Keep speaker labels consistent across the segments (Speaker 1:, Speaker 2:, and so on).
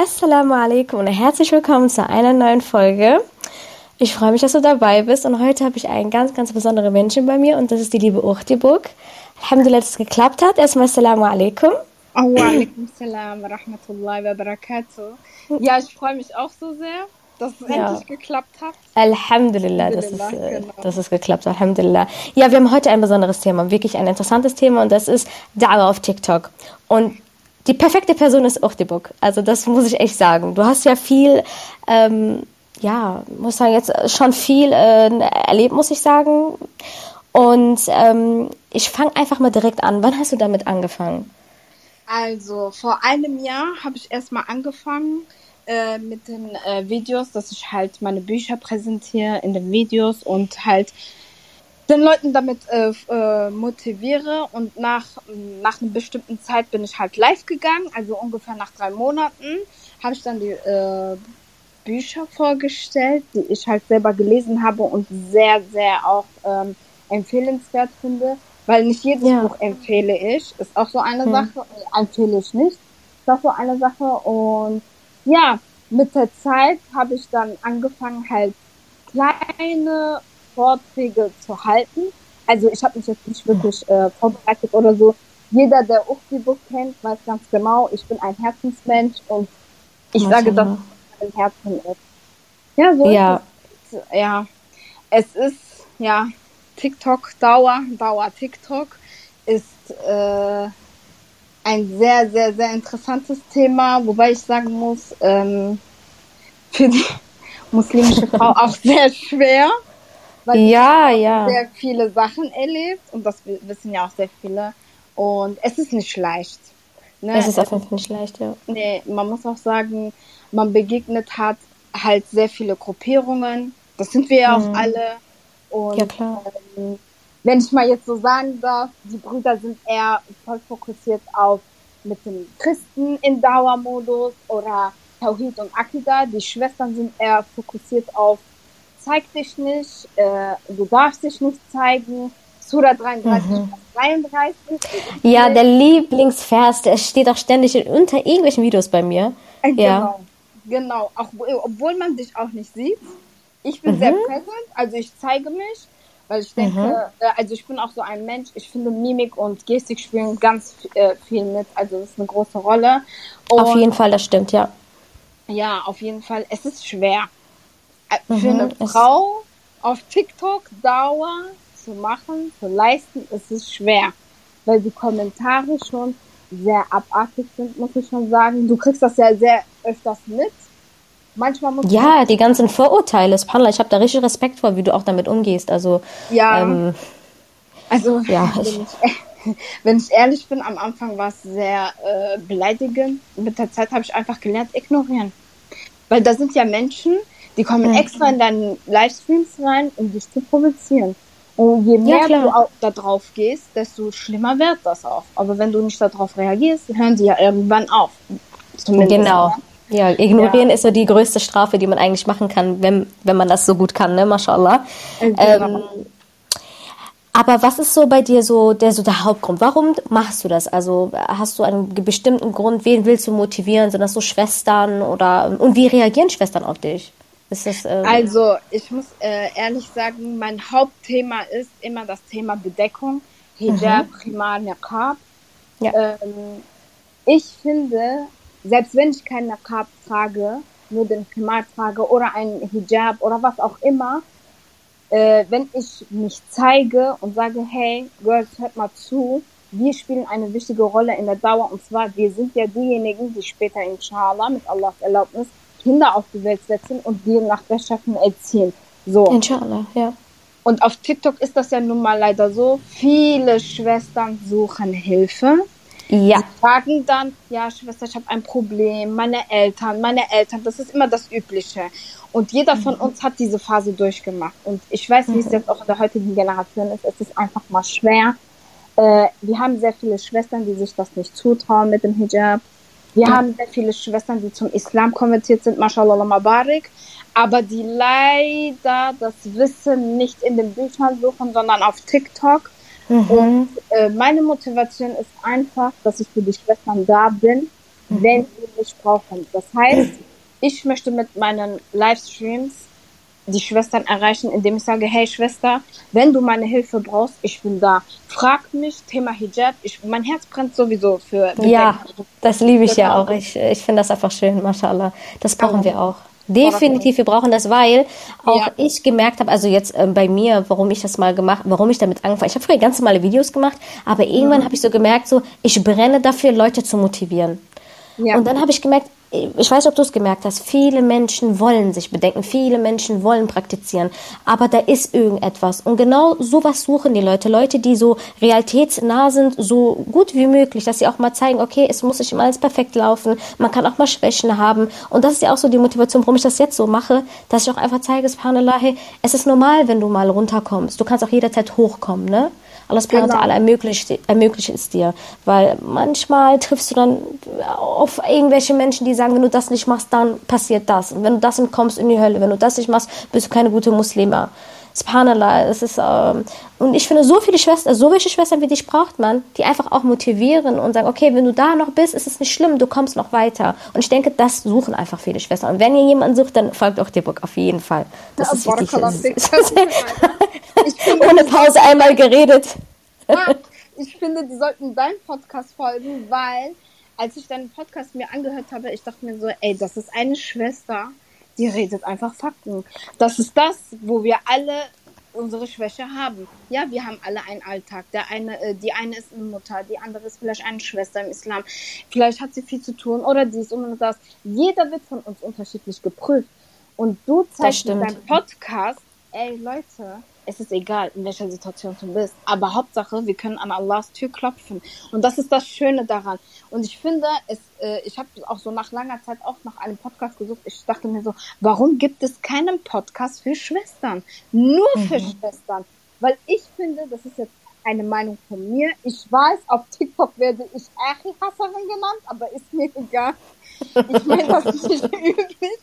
Speaker 1: Assalamu alaikum und herzlich willkommen zu einer neuen Folge. Ich freue mich, dass du dabei bist und heute habe ich einen ganz, ganz besonderen Menschen bei mir und das ist die liebe Uchtibuk. Alhamdulillah, dass es geklappt hat. Erstmal Assalamu alaikum.
Speaker 2: Alaikum salam wa rahmatullahi wa barakatuh. Ja, ich freue mich auch so sehr, dass es
Speaker 1: Ja.
Speaker 2: endlich geklappt hat.
Speaker 1: Alhamdulillah, dass es,
Speaker 2: Alhamdulillah,
Speaker 1: äh,
Speaker 2: genau.
Speaker 1: dass es geklappt hat. Alhamdulillah. Ja, wir haben heute ein besonderes Thema, wirklich ein interessantes Thema und das ist Da'wah auf TikTok. Und die perfekte Person ist Uchtibuk. Also das muss ich echt sagen. Du hast ja viel, ähm, ja, muss sagen, jetzt schon viel äh, erlebt, muss ich sagen. Und ähm, ich fange einfach mal direkt an. Wann hast du damit angefangen?
Speaker 2: Also, vor einem Jahr habe ich erstmal angefangen äh, mit den äh, Videos, dass ich halt meine Bücher präsentiere in den Videos und halt den Leuten damit äh, äh, motiviere. Und nach, nach einer bestimmten Zeit bin ich halt live gegangen, also ungefähr nach drei Monaten habe ich dann die äh, Bücher vorgestellt, die ich halt selber gelesen habe und sehr, sehr auch ähm, empfehlenswert finde, weil nicht jedes
Speaker 1: Ja.
Speaker 2: Buch empfehle ich. Ist auch so eine Sache, äh, empfehle ich nicht. Ist auch so eine Sache. Und ja, mit der Zeit habe ich dann angefangen, halt kleine Vorträge zu halten. Also ich habe mich jetzt nicht wirklich äh, vorbereitet oder so. Jeder, der Uchti-Buch kennt, weiß ganz genau, ich bin ein Herzensmensch und ich sage, dass
Speaker 1: Mashallah.
Speaker 2: es mein Herzen ist. Ja, so
Speaker 1: Ja.
Speaker 2: ist es. Ja, es ist, ja, TikTok, Dauer, Dauer TikTok ist äh, ein sehr, sehr, sehr interessantes Thema, wobei ich sagen muss, ähm, für die muslimische Frau auch sehr schwer, weil
Speaker 1: Ja, ja.
Speaker 2: sehr viele Sachen erlebt und das wi- wissen ja auch sehr viele. Und es ist nicht leicht. Ne?
Speaker 1: Das ist auf jeden Fall nicht leicht, ja.
Speaker 2: Nee, man muss auch sagen, man begegnet hat halt sehr viele Gruppierungen. Das sind wir ja auch alle. Und
Speaker 1: Mhm. Ja, klar.
Speaker 2: Ähm, wenn ich mal jetzt so sagen darf, die Brüder sind eher voll fokussiert auf mit den Christen in Dauermodus oder Tawhid und Akida. Die Schwestern sind eher fokussiert auf zeig dich nicht, äh, du darfst dich nicht zeigen. Surah 33,
Speaker 1: Mhm.
Speaker 2: Vers 33.
Speaker 1: Ja, der Lieblingsvers, der steht auch ständig in, unter irgendwelchen Videos bei mir.
Speaker 2: Äh,
Speaker 1: Ja.
Speaker 2: Genau, genau. Auch, obwohl man dich auch nicht sieht. Ich bin sehr präsent, also ich zeige mich, weil ich denke, äh, also ich bin auch so ein Mensch, ich finde Mimik und Gestik spielen ganz äh, viel mit, also das ist eine große Rolle. Und
Speaker 1: Auf jeden Fall, das stimmt, ja.
Speaker 2: ja, auf jeden Fall, es ist schwer. Äh, Für
Speaker 1: Mhm,
Speaker 2: eine
Speaker 1: es-
Speaker 2: Frau auf TikTok Dauer zu machen, zu leisten, ist es schwer. Weil die Kommentare schon sehr abartig sind, muss ich schon sagen. Du kriegst das ja sehr öfters mit. Manchmal muss
Speaker 1: Ja, die ganzen Vorurteile, Subhanallah, ich habe da richtig Respekt vor, wie du auch damit umgehst. Also,
Speaker 2: Ja,
Speaker 1: ähm,
Speaker 2: also
Speaker 1: ja,
Speaker 2: wenn,
Speaker 1: ich-
Speaker 2: ich, wenn ich ehrlich bin, am Anfang war es sehr äh, beleidigend. Mit der Zeit habe ich einfach gelernt, ignorieren. Weil da sind ja Menschen, die kommen extra in deinen Livestreams rein, um dich zu provozieren. Und je mehr
Speaker 1: klar.
Speaker 2: du auch da drauf gehst, desto schlimmer wird das auch. Aber wenn du nicht darauf reagierst, hören sie ja irgendwann auf. Zumindest,
Speaker 1: genau. Ja, ignorieren ist so die größte Strafe, die man eigentlich machen kann, wenn, wenn man das so gut kann, ne, mashallah.
Speaker 2: Äh,
Speaker 1: Ähm,
Speaker 2: genau.
Speaker 1: aber was ist so bei dir so der, so der Hauptgrund? Warum machst du das? Also hast du einen bestimmten Grund? Wen willst du motivieren? Sind das so Schwestern oder und wie reagieren Schwestern auf dich? Ist das äh,
Speaker 2: Also, ich muss äh, ehrlich sagen, mein Hauptthema ist immer das Thema Bedeckung. Hijab, Khimar, Niqab.
Speaker 1: Ja.
Speaker 2: Ähm, ich finde, selbst wenn ich keinen Niqab trage, nur den Khimar trage oder einen Hijab oder was auch immer, äh, wenn ich mich zeige und sage, hey, Girls, hört mal zu, wir spielen eine wichtige Rolle in der Dauer und zwar, wir sind ja diejenigen, die später inshallah mit Allahs Erlaubnis Kinder auf die Welt setzen und die nach Rechtschaffen erziehen. So.
Speaker 1: Inshallah, ja.
Speaker 2: Und auf TikTok ist das ja nun mal leider so. Viele Schwestern suchen Hilfe.
Speaker 1: Ja.
Speaker 2: Sagen dann, ja, Schwester, ich habe ein Problem. Meine Eltern, meine Eltern, das ist immer das Übliche. Und jeder von uns hat diese Phase durchgemacht. Und ich weiß, wie es jetzt auch in der heutigen Generation ist. Es ist einfach mal schwer. Äh, wir haben sehr viele Schwestern, die sich das nicht zutrauen mit dem Hijab. Wir haben sehr viele Schwestern, die zum Islam konvertiert sind, mashallah mabarik, aber die leider das Wissen nicht in den Büchern suchen, sondern auf TikTok. Und äh, meine Motivation ist einfach, dass ich für die Schwestern da bin wenn sie mich brauchen. Das heißt, ich möchte mit meinen Livestreams die Schwestern erreichen, indem ich sage, hey Schwester, wenn du meine Hilfe brauchst, ich bin da. Frag mich, Thema Hijab. Ich, mein Herz brennt sowieso für.
Speaker 1: Ja, das liebe ich ja auch. Ich, ich finde das einfach schön, mashallah. Das brauchen wir auch. Definitiv, wir brauchen das, weil auch ja. ich gemerkt habe, also jetzt äh, bei mir, warum ich das mal gemacht, warum ich damit angefangen. Ich habe früher ganz normale Videos gemacht, aber irgendwann mhm. habe ich so gemerkt, so ich brenne dafür, Leute zu motivieren. Ja. Und dann habe ich gemerkt, ich weiß, ob du es gemerkt hast, viele Menschen wollen sich bedenken, viele Menschen wollen praktizieren, aber da ist irgendetwas. Und genau sowas suchen die Leute. Leute, die so realitätsnah sind, so gut wie möglich, dass sie auch mal zeigen, okay, es muss nicht immer alles perfekt laufen, man kann auch mal Schwächen haben. Und das ist ja auch so die Motivation, warum ich das jetzt so mache, dass ich auch einfach zeige, es ist normal, wenn du mal runterkommst. Du kannst auch jederzeit hochkommen, ne? Allah subhanahu genau. ermöglicht, ermöglicht es dir. Weil manchmal triffst du dann auf irgendwelche Menschen, die sagen, wenn du das nicht machst, dann passiert das. Und wenn du das nicht kommst in die Hölle, wenn du das nicht machst, bist du keine gute Muslima. Subhanallah, es ist, ähm, und ich finde, so viele Schwestern, so welche Schwestern wie dich braucht man, die einfach auch motivieren und sagen, okay, wenn du da noch bist, ist es nicht schlimm, du kommst noch weiter. Und ich denke, das suchen einfach viele Schwestern. Und wenn ihr jemanden sucht, dann folgt auch Book auf jeden Fall. Das ja, ist wichtig. Ohne Pause einmal geredet.
Speaker 2: ich finde, die sollten deinem Podcast folgen, weil als ich deinen Podcast mir angehört habe, ich dachte mir so, ey, das ist eine Schwester, die redet einfach Fakten. Das ist das, wo wir alle unsere Schwäche haben. Ja, wir haben alle einen Alltag. Der eine, äh, die eine ist eine Mutter, die andere ist vielleicht eine Schwester im Islam. Vielleicht hat sie viel zu tun oder dies und das. Jeder wird von uns unterschiedlich geprüft. Und du zeigst in deinem Podcast, ey Leute, es ist egal, in welcher Situation du bist. Aber Hauptsache, wir können an Allahs Tür klopfen. Und das ist das Schöne daran. Und ich finde, es, äh, ich habe auch so nach langer Zeit auch nach einem Podcast gesucht. Ich dachte mir so, warum gibt es keinen Podcast für Schwestern? Nur mhm. für Schwestern. Weil ich finde, das ist jetzt eine Meinung von mir. Ich weiß, auf TikTok werde ich Achi-Hasserin genannt, aber ist mir egal. Ich meine das ist nicht üblich.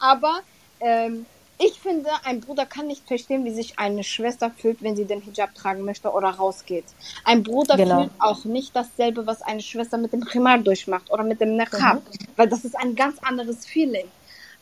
Speaker 2: Aber ähm, ich finde, ein Bruder kann nicht verstehen, wie sich eine Schwester fühlt, wenn sie den Hijab tragen möchte oder rausgeht. Ein Bruder genau. fühlt auch nicht dasselbe, was eine Schwester mit dem Khimar durchmacht oder mit dem Niqab, mhm. weil das ist ein ganz anderes Feeling.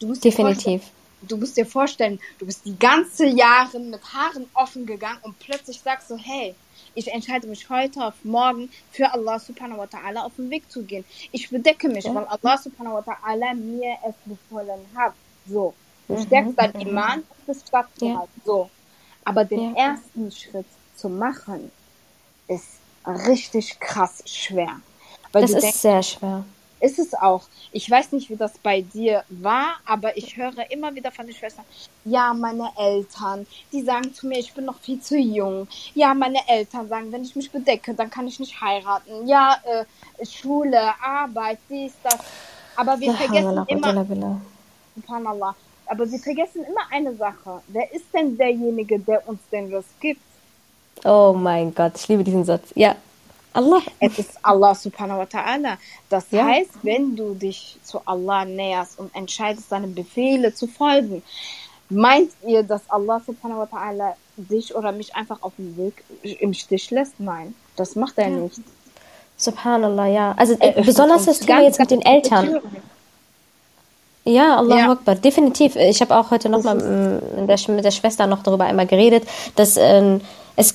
Speaker 1: Du musst Definitiv.
Speaker 2: Du musst dir vorstellen, du bist die ganze Jahre mit Haaren offen gegangen und plötzlich sagst du, hey, ich entscheide mich heute auf morgen für Allah subhanahu wa ta'ala auf den Weg zu gehen. Ich bedecke mich, ja. weil Allah subhanahu wa ta'ala mir es befohlen hat. So. Du mhm. stärkst dein. Iman bist stattzuhalten. Ja. So. Aber den ja. ersten Schritt zu machen, ist richtig krass schwer.
Speaker 1: Weil das ist denkst, sehr schwer.
Speaker 2: Ist es auch. Ich weiß nicht, wie das bei dir war, aber ich höre immer wieder von den Schwestern, ja, meine Eltern, die sagen zu mir, ich bin noch viel zu jung. Ja, meine Eltern sagen, wenn ich mich bedecke, dann kann ich nicht heiraten. Ja, äh, Schule, Arbeit, dies, das. Aber wir vergessen immer, subhanallah, aber sie vergessen immer eine Sache. Wer ist denn derjenige, der uns den Risk gibt?
Speaker 1: Oh mein Gott, ich liebe diesen Satz. Ja, Allah.
Speaker 2: Es ist Allah subhanahu wa ta'ala. Das ja. heißt, wenn du dich zu Allah näherst und entscheidest, seine Befehle zu folgen, meint ihr, dass Allah subhanahu wa ta'ala dich oder mich einfach auf dem Weg im Stich lässt? Nein, das macht er ja. nicht.
Speaker 1: Subhanallah, ja. Also äh, besonders das Thema jetzt mit den Eltern. Ja, Allah ja. Akbar, definitiv. Ich habe auch heute nochmal mit der Schwester noch darüber einmal geredet, dass äh, es,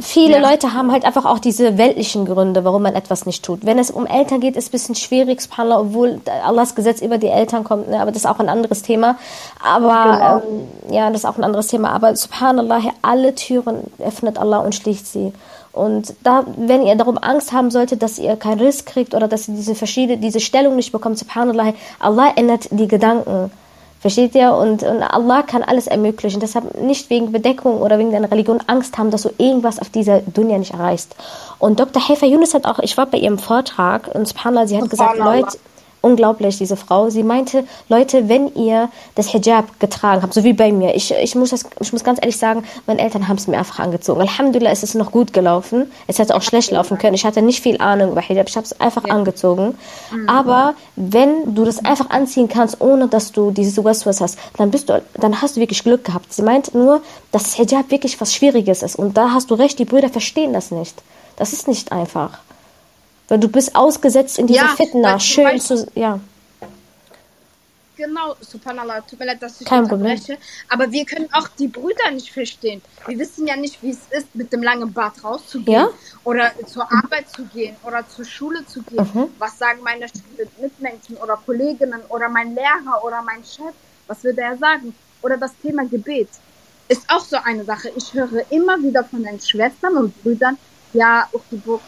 Speaker 1: viele ja. Leute haben halt einfach auch diese weltlichen Gründe, warum man etwas nicht tut. Wenn es um Eltern geht, ist es ein bisschen schwierig, subhanallah, obwohl Allahs Gesetz über die Eltern kommt, ne? aber das ist auch ein anderes Thema. Aber genau. ähm, ja, das ist auch ein anderes Thema. Aber subhanallah, alle Türen öffnet Allah und schließt sie. Und da, wenn ihr darum Angst haben solltet, dass ihr keinen Riss kriegt oder dass ihr diese verschiedene, diese Stellung nicht bekommt, subhanallah, Allah ändert die Gedanken. Versteht ihr? Und, und, Allah kann alles ermöglichen. Deshalb nicht wegen Bedeckung oder wegen deiner Religion Angst haben, dass du irgendwas auf dieser Dunya nicht erreichst. Und Dr. Hefer Yunus hat auch, ich war bei ihrem Vortrag und subhanallah, sie hat gesagt, Leute, unglaublich, diese Frau. Sie meinte, Leute, wenn ihr das Hijab getragen habt, so wie bei mir, ich, ich, muss, das, ich muss ganz ehrlich sagen, meine Eltern haben es mir einfach angezogen. Alhamdulillah ist es noch gut gelaufen. Es hätte auch schlecht laufen können. Ich hatte nicht viel Ahnung über Hijab. Ich habe es einfach ja. angezogen. Mhm. Aber wenn du das einfach anziehen kannst, ohne dass du dieses Waswas hast, dann bist du, dann hast du wirklich Glück gehabt. Sie meint nur, dass Hijab wirklich was Schwieriges ist. Und da hast du recht, die Brüder verstehen das nicht. Das ist nicht einfach. Weil du bist ausgesetzt in dieser
Speaker 2: Ja, zum
Speaker 1: Schön
Speaker 2: Beispiel-
Speaker 1: zu, ja.
Speaker 2: Genau, subhanallah, tut mir leid, dass ich
Speaker 1: Kein
Speaker 2: unterbreche. Aber wir können auch die Brüder nicht verstehen. Wir wissen ja nicht, wie es ist, mit dem langen Bart rauszugehen.
Speaker 1: Ja.
Speaker 2: Oder zur Arbeit zu gehen oder zur Schule zu gehen.
Speaker 1: Mhm.
Speaker 2: Was sagen meine Sch- Mitmenschen oder Kolleginnen oder mein Lehrer oder mein Chef? Was würde er sagen? Oder das Thema Gebet. Ist auch so eine Sache. Ich höre immer wieder von den Schwestern und Brüdern, ja, Uchtiburg,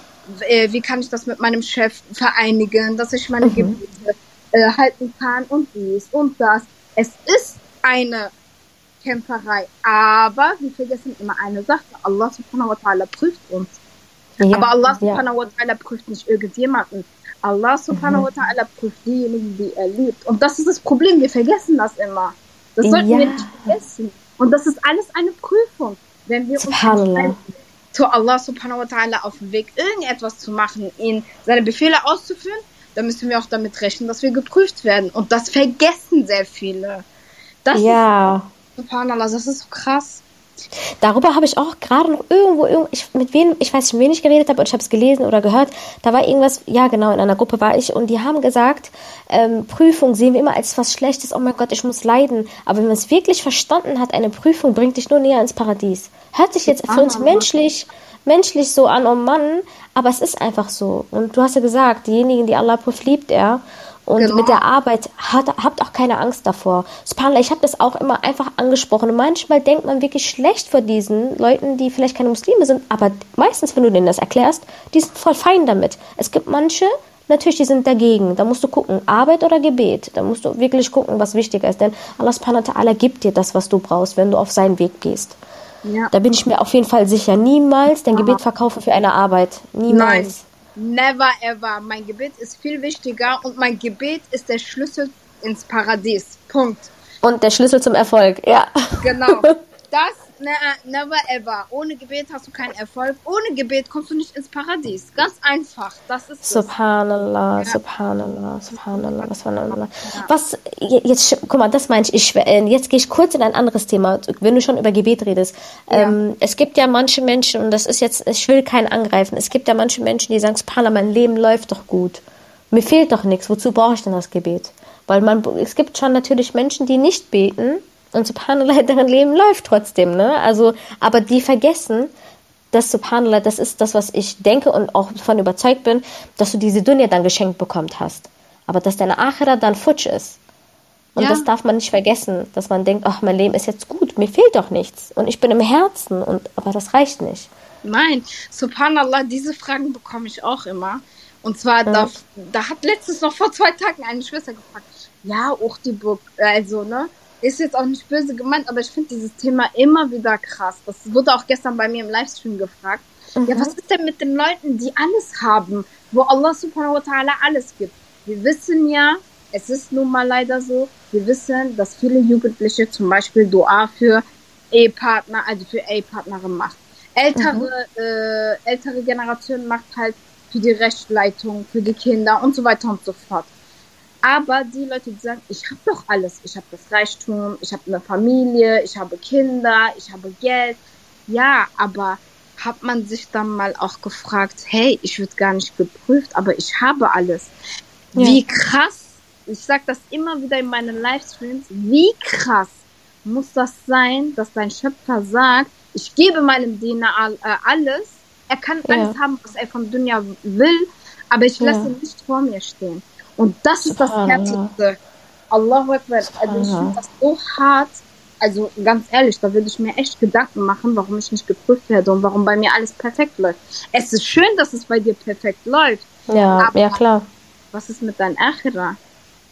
Speaker 2: äh, wie kann ich das mit meinem Chef vereinigen, dass ich meine Gebete äh, halten kann und dies und das. Es ist eine Kämpferei, aber wir vergessen immer eine Sache. Allah subhanahu wa ta'ala prüft uns.
Speaker 1: ja.
Speaker 2: aber Allah subhanahu wa ta'ala prüft nicht irgendjemanden. Allah subhanahu
Speaker 1: Mhm.
Speaker 2: wa ta'ala prüft diejenigen, die er liebt. Und das ist das Problem, wir vergessen das immer. Das sollten
Speaker 1: Ja.
Speaker 2: wir nicht vergessen. Und das ist alles eine Prüfung. Wenn wir uns entscheiden, zu Allah subhanahu wa ta'ala auf dem Weg irgendetwas zu machen, ihn seine Befehle auszuführen, dann müssen wir auch damit rechnen, dass wir geprüft werden. Und das vergessen sehr viele. Das
Speaker 1: ja.
Speaker 2: ist, subhanallah, das ist so krass.
Speaker 1: Darüber habe ich auch gerade noch irgendwo, irgendwo ich, mit wem, ich weiß nicht, mit wem ich geredet habe und ich habe es gelesen oder gehört. Da war irgendwas, ja genau, in einer Gruppe war ich und die haben gesagt, ähm, Prüfung sehen wir immer als was Schlechtes. Oh mein Gott, ich muss leiden. Aber wenn man es wirklich verstanden hat, eine Prüfung bringt dich nur näher ins Paradies. Hört sich jetzt für uns menschlich, menschlich so an, oh Mann, aber es ist einfach so. Und du hast ja gesagt, diejenigen, die Allah prüft, liebt er. Und
Speaker 2: Genau.
Speaker 1: mit der Arbeit hat, habt auch keine Angst davor. Subhanallah, ich habe das auch immer einfach angesprochen. Und manchmal denkt man wirklich schlecht vor diesen Leuten, die vielleicht keine Muslime sind. Aber meistens, wenn du denen das erklärst, die sind voll fein damit. Es gibt manche, natürlich, die sind dagegen. Da musst du gucken, Arbeit oder Gebet. Da musst du wirklich gucken, was wichtiger ist. Denn Allah subhanahu wa ta'ala gibt dir das, was du brauchst, wenn du auf seinen Weg gehst.
Speaker 2: Ja.
Speaker 1: Da bin ich mir auf jeden Fall sicher. Niemals dein Gebet verkaufen für eine Arbeit.
Speaker 2: Nein,
Speaker 1: Niemals.
Speaker 2: Never ever. Mein Gebet ist viel wichtiger und mein Gebet ist der Schlüssel ins Paradies. Punkt.
Speaker 1: Und der Schlüssel zum Erfolg, ja.
Speaker 2: Genau. Das, never ever. Ohne Gebet hast du keinen Erfolg. Ohne Gebet kommst du nicht ins Paradies. Ganz einfach. Das ist.
Speaker 1: Subhanallah, Subhanallah, Subhanallah, Subhanallah. Was, je- jetzt, guck mal, das meine ich, ich, äh, jetzt gehe ich kurz in ein anderes Thema, wenn du schon über Gebet redest. Ähm, es gibt ja manche Menschen, und das ist jetzt, ich will keinen angreifen, es gibt ja manche Menschen, die sagen, Subhanallah, mein Leben läuft doch gut. Mir fehlt doch nichts, wozu brauche ich denn das Gebet? Weil man, es gibt schon natürlich Menschen, die nicht beten, und Subhanallah, deren Leben läuft trotzdem, ne? Also, aber die vergessen, das Subhanallah, das ist das, was ich denke und auch davon überzeugt bin, dass du diese Dunya dann geschenkt bekommt hast. Aber dass deine Akhira dann futsch ist. Und
Speaker 2: Ja.
Speaker 1: das darf man nicht vergessen, dass man denkt, ach, mein Leben ist jetzt gut, mir fehlt doch nichts. Und ich bin im Herzen, und, aber das reicht nicht.
Speaker 2: Nein, subhanallah, diese Fragen bekomme ich auch immer. Und zwar, da, da hat letztens noch vor zwei Tagen eine Schwester gefragt, ja, auch die Burg, also, ne, ist jetzt auch nicht böse gemeint, aber ich finde dieses Thema immer wieder krass. Das wurde auch gestern bei mir im Livestream gefragt. Ja, was ist denn mit den Leuten, die alles haben, wo Allah subhanahu wa ta'ala alles gibt? Wir wissen ja, es ist nun mal leider so, wir wissen, dass viele Jugendliche zum Beispiel Dua für Ehepartner, also für Ehepartnerin macht. Ältere, äh, ältere Generation macht halt für die Rechtsleitung, für die Kinder und so weiter und so fort. Aber die Leute, die sagen, ich habe doch alles, ich habe das Reichtum, ich habe eine Familie, ich habe Kinder, ich habe Geld. Ja, aber hat man sich dann mal auch gefragt, hey, ich würde gar nicht geprüft, aber ich habe alles.
Speaker 1: Ja.
Speaker 2: Wie krass, ich sag das immer wieder in meinen Livestreams, wie krass muss das sein, dass dein Schöpfer sagt, ich gebe meinem Diener äh, alles, er kann
Speaker 1: Ja.
Speaker 2: alles haben, was er von Dunja will, aber ich lasse ihn nicht vor mir stehen. Und das ist das. Härteste. Allahu Akbar. Also ich finde das so hart. Also ganz ehrlich, da würde ich mir echt Gedanken machen, warum ich nicht geprüft werde und warum bei mir alles perfekt läuft. Es ist schön, dass es bei dir perfekt läuft.
Speaker 1: Ja, ja klar.
Speaker 2: Was ist mit deinem Akhira?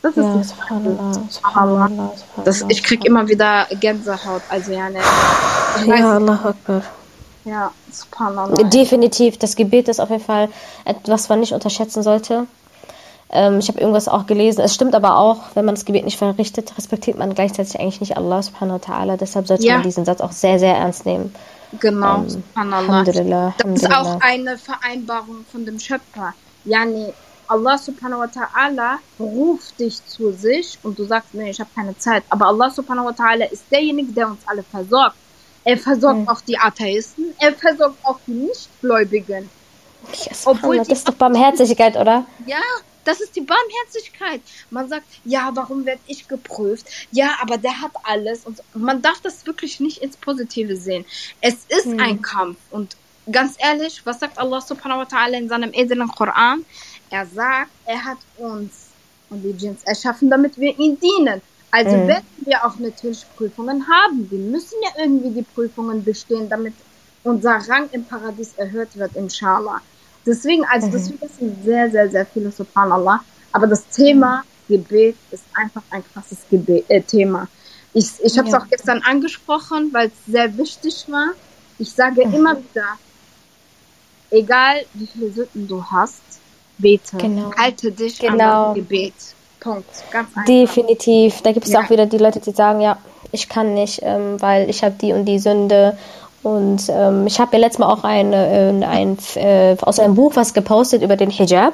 Speaker 2: Das ist
Speaker 1: Ja,
Speaker 2: das
Speaker 1: subhanallah,
Speaker 2: Subhanallah.
Speaker 1: subhanallah,
Speaker 2: Das, ich krieg immer wieder Gänsehaut. Also ja, ne.
Speaker 1: Ja, Allah Akbar.
Speaker 2: Ja, subhanallah.
Speaker 1: Definitiv, das Gebet ist auf jeden Fall etwas, was man nicht unterschätzen sollte. Ähm, ich habe irgendwas auch gelesen. Es stimmt aber auch, wenn man das Gebet nicht verrichtet, respektiert man gleichzeitig eigentlich nicht Allah subhanahu wa ta'ala. Deshalb sollte
Speaker 2: Ja.
Speaker 1: man diesen Satz auch sehr, sehr ernst nehmen.
Speaker 2: Genau,
Speaker 1: Ähm,
Speaker 2: subhanallah.
Speaker 1: Alhamdulillah,
Speaker 2: Das ist auch eine Vereinbarung von dem Schöpfer. Yani, Allah subhanahu wa ta'ala ruft dich zu sich und du sagst, nee, ich habe keine Zeit. Aber Allah subhanahu wa ta'ala ist derjenige, der uns alle versorgt. Er versorgt
Speaker 1: Mhm.
Speaker 2: auch die Atheisten, er versorgt auch die Nichtgläubigen.
Speaker 1: Yes, Obwohl das ist doch Barmherzigkeit, oder?
Speaker 2: Ja, das ist die Barmherzigkeit. Man sagt, ja, warum werde ich geprüft? Ja, aber der hat alles. Und man darf das wirklich nicht ins Positive sehen. Es ist hm. ein Kampf. Und ganz ehrlich, was sagt Allah subhanahu wa ta'ala in seinem edlen Koran? Er sagt, er hat uns und die Djinns erschaffen, damit wir ihn dienen. Also mhm. werden wir auch natürlich Prüfungen haben. Wir müssen ja irgendwie die Prüfungen bestehen, damit unser Rang im Paradies erhöht wird, inshallah. Deswegen, also mhm. deswegen sind sehr, sehr, sehr viele Subhanallah. Aber das Thema Gebet ist einfach ein krasses Gebet, äh, Thema. Ich, ich habe es ja. auch gestern angesprochen, weil es sehr wichtig war. Ich sage mhm. immer wieder, egal wie viele Sünden du hast, bete. Genau. Halte dich genau. an das Gebet. Punkt. Ganz einfach.
Speaker 1: Definitiv. Da gibt es ja. auch wieder die Leute, die sagen, ja, ich kann nicht, ähm, weil ich habe die und die Sünde und ähm, ich habe ja letztes Mal auch ein, äh, ein, äh, aus einem Buch was gepostet über den Hijab.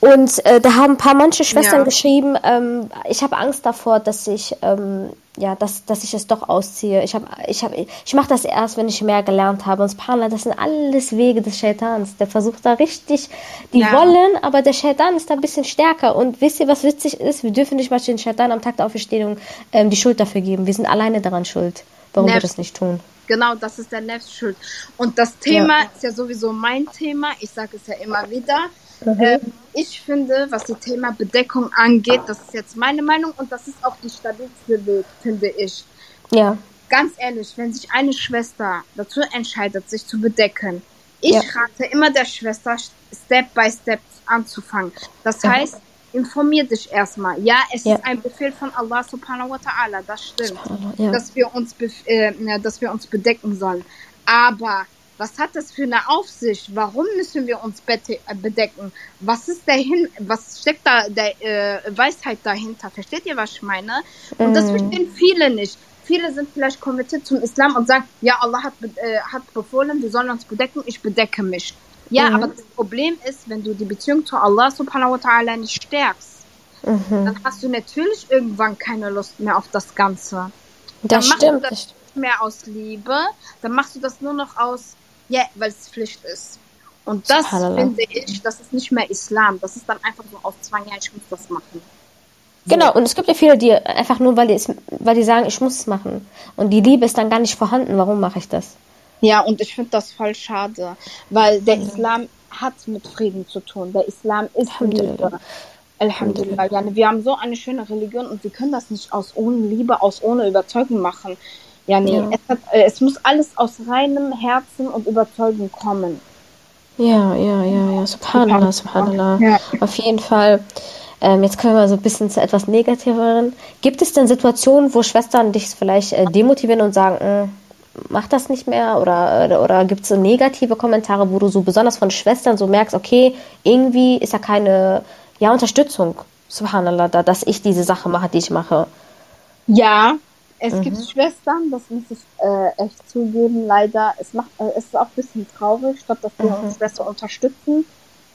Speaker 1: Und äh, da haben ein paar manche Schwestern ja. geschrieben, ähm, ich habe Angst davor, dass ich ähm, ja, dass, dass ich es doch ausziehe. Ich habe ich habe ich mache das erst, wenn ich mehr gelernt habe. Und Subhanallah, das sind alles Wege des Shaitans. Der versucht da richtig, die ja. wollen, aber der Shaitan ist da ein bisschen stärker. Und wisst ihr, was witzig ist? Wir dürfen nicht mal den Shaitan am Tag der Auferstehung ähm, die Schuld dafür geben. Wir sind alleine daran schuld, warum Nerv. wir das nicht tun.
Speaker 2: Genau, das ist der Nervschuld. Und das Thema ja. ist ja sowieso mein Thema. Ich sage es ja immer wieder. Mhm. Ähm, ich finde, was das Thema Bedeckung angeht, das ist jetzt meine Meinung und das ist auch die stabilste Weg, finde ich.
Speaker 1: Ja.
Speaker 2: Ganz ehrlich, wenn sich eine Schwester dazu entscheidet, sich zu bedecken, ich ja. rate immer der Schwester, Step by Step anzufangen. Das mhm. heißt, informier dich erstmal. Ja, es ja. ist ein Befehl von Allah subhanahu wa ta'ala, das stimmt, ja. dass, wir uns äh, dass wir uns bedecken sollen. Aber was hat das für eine Aufsicht? Warum müssen wir uns äh, bedecken? Was ist dahin, was steckt da der äh, Weisheit dahinter? Versteht ihr, was ich meine? Und das mhm. verstehen viele nicht. Viele sind vielleicht konvertiert zum Islam und sagen, ja, Allah hat, äh, hat befohlen, wir sollen uns bedecken, ich bedecke mich. Ja, mhm. aber das Problem ist, wenn du die Beziehung zu Allah subhanahu wa ta'ala nicht stärkst, mhm. dann hast du natürlich irgendwann keine Lust mehr auf das Ganze.
Speaker 1: Das dann stimmt.
Speaker 2: Machst du das nicht mehr aus Liebe, dann machst du das nur noch aus, ja, weil es Pflicht ist. Und das finde ich, das ist nicht mehr Islam. Das ist dann einfach so auf Zwang, ja, ich muss das machen.
Speaker 1: So. Genau, und es gibt ja viele, die einfach nur, weil die, es, weil die sagen, ich muss es machen. Und die Liebe ist dann gar nicht vorhanden. Warum mache ich das?
Speaker 2: Ja, und ich finde das voll schade, weil der Islam hat mit Frieden zu tun. Der Islam ist Liebe. Alhamdulillah. Ja, wir haben so eine schöne Religion und wir können das nicht aus ohne Liebe, aus ohne Überzeugung machen. Ja, nee, ja. Es, hat, äh, es muss alles aus reinem Herzen und Überzeugung kommen.
Speaker 1: Ja, ja, ja, ja. Subhanallah, subhanallah. Ja. Auf jeden Fall. Ähm, jetzt können wir so ein bisschen zu etwas Negativeren. Gibt es denn Situationen, wo Schwestern dich vielleicht äh, demotivieren und sagen, hm, mach das nicht mehr? Oder, oder, oder gibt es so negative Kommentare, wo du so besonders von Schwestern so merkst, okay, irgendwie ist da keine ja, Unterstützung, subhanallah, da, dass ich diese Sache mache, die ich mache?
Speaker 2: Ja, es mhm. gibt Schwestern, das muss ich äh, echt zugeben, leider. Es, macht, äh, es ist auch ein bisschen traurig, statt dass wir mhm. uns besser unterstützen,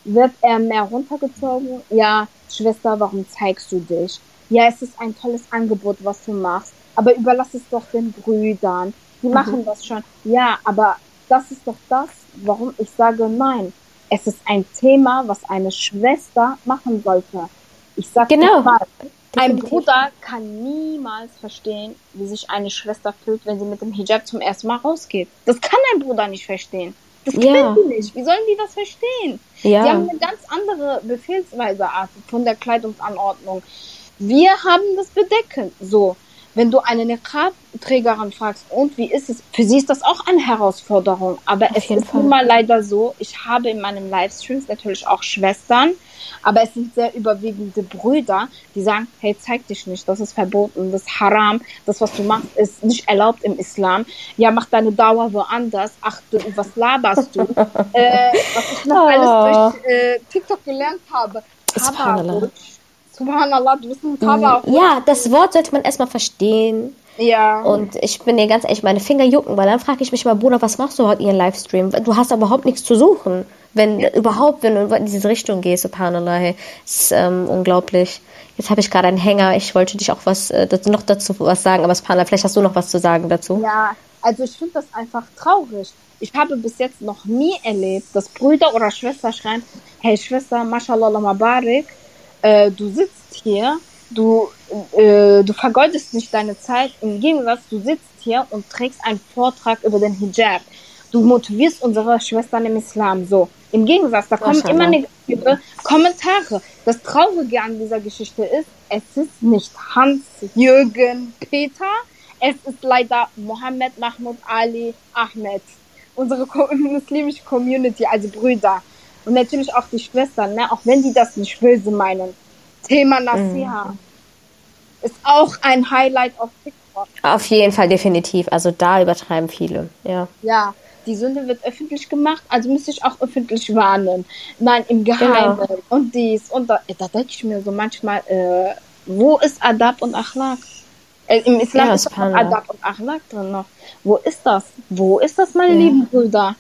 Speaker 2: wird er mehr runtergezogen. Ja, Schwester, warum zeigst du dich? Ja, es ist ein tolles Angebot, was du machst, aber überlass es doch den Brüdern. Die mhm. machen das schon. Ja, aber das ist doch das, warum ich sage nein. Es ist ein Thema, was eine Schwester machen sollte. Ich sage
Speaker 1: genau. mal,
Speaker 2: ein Bruder kann niemals verstehen, wie sich eine Schwester fühlt, wenn sie mit dem Hijab zum ersten Mal rausgeht. Das kann ein Bruder nicht verstehen. Das ja. können die nicht. Wie sollen die das verstehen? Ja. Die haben eine ganz andere Befehlsweise von der Kleidungsanordnung. Wir haben das Bedecken. So. Wenn du eine Niqab-Trägerin fragst, und wie ist es? Für sie ist das auch eine Herausforderung. Aber Auf es ist nun mal leider so, ich habe in meinem Livestreams natürlich auch Schwestern, aber es sind sehr überwiegende Brüder, die sagen, hey, zeig dich nicht, das ist verboten, das ist haram, das, was du machst, ist nicht erlaubt im Islam. Ja, mach deine Dauer woanders. Ach, du, was laberst du? äh, was ich noch oh. alles durch äh, TikTok gelernt habe. Tabarutsch. Subhanallah, du bist ein Tabarutsch.
Speaker 1: Ja, das Wort sollte man erstmal verstehen.
Speaker 2: Ja.
Speaker 1: Und ich bin dir ganz ehrlich, meine Finger jucken, weil dann frage ich mich mal, Bruder, was machst du heute in ihren Livestream? Du hast überhaupt nichts zu suchen. Wenn überhaupt, wenn du in diese Richtung gehst, subhanallah, ist ähm, unglaublich. Jetzt habe ich gerade einen Hänger. Ich wollte dich auch was äh, noch dazu was sagen, aber subhanallah, vielleicht hast du noch was zu sagen dazu.
Speaker 2: Ja, Also ich finde das einfach traurig. Ich habe bis jetzt noch nie erlebt, dass Brüder oder Schwester schreien, hey Schwester, mashallah mabarik, äh, du sitzt hier, du, äh, du vergeudest nicht deine Zeit. Im Gegensatz, du sitzt hier und trägst einen Vortrag über den Hijab. Du motivierst unsere Schwestern im Islam. So. Im Gegensatz, da kommen immer negative Kommentare. Das Traurige an dieser Geschichte ist, es ist nicht Hans, Jürgen, Peter, es ist leider Mohammed, Mahmoud, Ali, Ahmed. Unsere muslimische Community, also Brüder. Und natürlich auch die Schwestern, ne? auch wenn die das nicht böse meinen. Thema Nasiha. Mhm. Ist auch ein Highlight auf TikTok.
Speaker 1: Auf jeden Fall, definitiv. Also da übertreiben viele, ja.
Speaker 2: Ja, die Sünde wird öffentlich gemacht, also müsste ich auch öffentlich warnen. Nein, im Geheimen genau. und dies und da. Da denke ich mir so manchmal, äh, wo ist Adab und Achlaq? Äh, Im Islam ja, ist doch Adab und Achlaq drin noch. Wo ist das? Wo ist das, meine ja. lieben Brüder?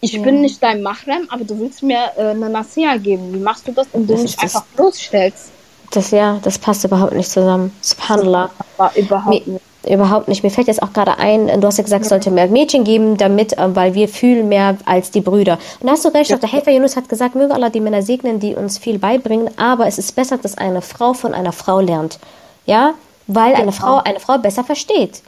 Speaker 2: Ich ja. bin nicht dein Mahrem, aber du willst mir äh, eine Nasiha geben. Wie machst du das, indem du mich einfach bloßstellst?
Speaker 1: Das ja, das passt überhaupt nicht zusammen. Subhanallah.
Speaker 2: Das überhaupt nicht.
Speaker 1: Überhaupt nicht. Mir fällt jetzt auch gerade ein, du hast ja gesagt, es sollte mehr Mädchen geben, damit, äh, weil wir fühlen mehr als die Brüder. Und da hast du recht, ja. der Helfer Yunus hat gesagt, möge Allah die Männer segnen, die uns viel beibringen, aber es ist besser, dass eine Frau von einer Frau lernt. Ja? Weil eine Frau eine Frau besser versteht.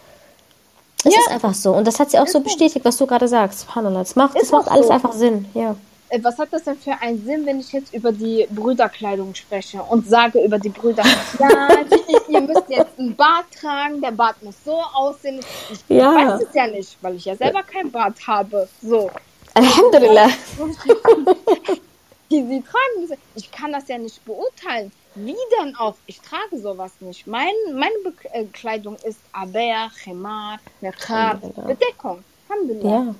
Speaker 1: Es ja. ist einfach so. Und das hat sie auch so bestätigt, was du gerade sagst. Subhanallah. Das macht, das macht alles so. einfach Sinn. Ja.
Speaker 2: Äh, was hat das denn für einen Sinn, wenn ich jetzt über die Brüderkleidung spreche und sage über die Brüder, ja, ihr müsst jetzt einen Bart tragen, der Bart muss so aussehen. Ich ja. weiß es ja nicht, weil ich ja selber keinen Bart habe. So.
Speaker 1: Alhamdulillah.
Speaker 2: Die sie tragen müssen. Ich kann das ja nicht beurteilen. Wie denn auch? Ich trage sowas nicht. Mein, meine Bekleidung ist Abea, Khemar, Niqab, Bedeckung. Alhamdulillah. Ja.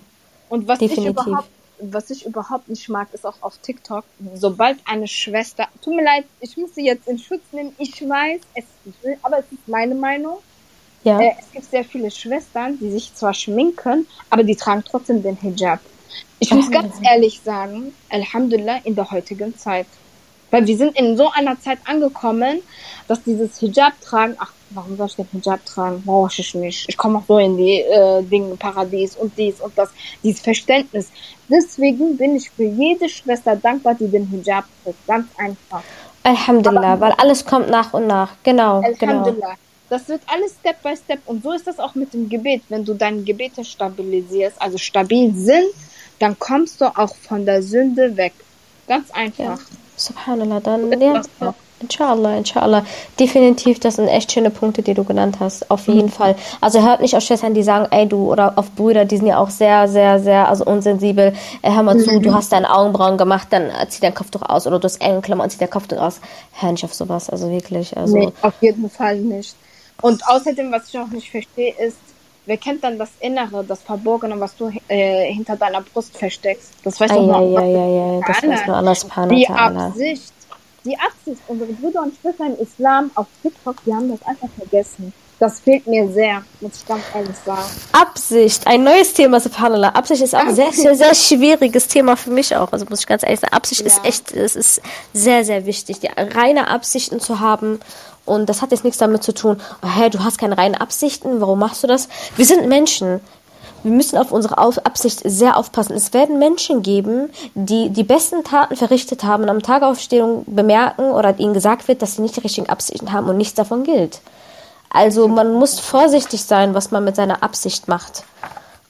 Speaker 2: Und was Definitiv. ich überhaupt was ich überhaupt nicht mag, ist auch auf TikTok, sobald eine Schwester, tut mir leid, ich muss sie jetzt in Schutz nehmen, ich weiß, es, aber es ist meine Meinung. Ja. Äh, es gibt sehr viele Schwestern, die sich zwar schminken, aber die tragen trotzdem den Hijab. Ich muss ganz ehrlich sagen, Alhamdulillah, in der heutigen Zeit. Weil wir sind in so einer Zeit angekommen, dass dieses Hijab tragen, ach, warum soll ich den Hijab tragen? Brauche ich nicht. Ich komme auch so in die äh, Dinge, Paradies und dies und das, dieses Verständnis. Deswegen bin ich für jede Schwester dankbar, die den Hijab trägt. Ganz einfach.
Speaker 1: Alhamdulillah, Aber, weil alles kommt nach und nach. Genau, genau. Alhamdulillah. Genau.
Speaker 2: Das wird alles Step by Step. Und so ist das auch mit dem Gebet. Wenn du deine Gebete stabilisierst, also stabil sind, dann kommst du auch von der Sünde weg. Ganz einfach. Ja.
Speaker 1: Subhanallah, dann ja, ja. Inshallah, inshallah. Definitiv, das sind echt schöne Punkte, die du genannt hast. Auf jeden mhm. Fall. Also hört nicht auf Schwestern, die sagen, ey du, oder auf Brüder, die sind ja auch sehr, sehr, sehr, also unsensibel. Äh, hör mal mhm. zu, du hast deinen Augenbrauen gemacht, dann zieh dein Kopftuch aus. Oder du hast enge Klammer und zieh dein Kopftuch aus. Hör nicht auf sowas, also wirklich. Also. Nee,
Speaker 2: auf jeden Fall nicht. Und außerdem, was ich auch nicht verstehe, ist, wer kennt dann das Innere, das Verborgene, was du äh, hinter deiner Brust versteckst? Das weiß doch
Speaker 1: nur ja, ja, ja, ja, das weiß nur alles
Speaker 2: Die Absicht die Absicht, unsere Brüder und Schwestern im Islam auf TikTok, die haben das einfach vergessen. Das fehlt mir sehr, muss ich ganz ehrlich sagen.
Speaker 1: Absicht, ein neues Thema, Subhanallah. Absicht ist auch ein sehr, sehr, sehr schwieriges Thema für mich auch. Also muss ich ganz ehrlich sagen, Absicht ja. ist echt, es ist sehr, sehr wichtig, die reine Absichten zu haben. Und das hat jetzt nichts damit zu tun, oh, hey, du hast keine reinen Absichten, warum machst du das? Wir sind Menschen wir müssen auf unsere Absicht sehr aufpassen. Es werden Menschen geben, die die besten Taten verrichtet haben und am Tagaufstehung bemerken oder ihnen gesagt wird, dass sie nicht die richtigen Absichten haben und nichts davon gilt. Also man muss vorsichtig sein, was man mit seiner Absicht macht.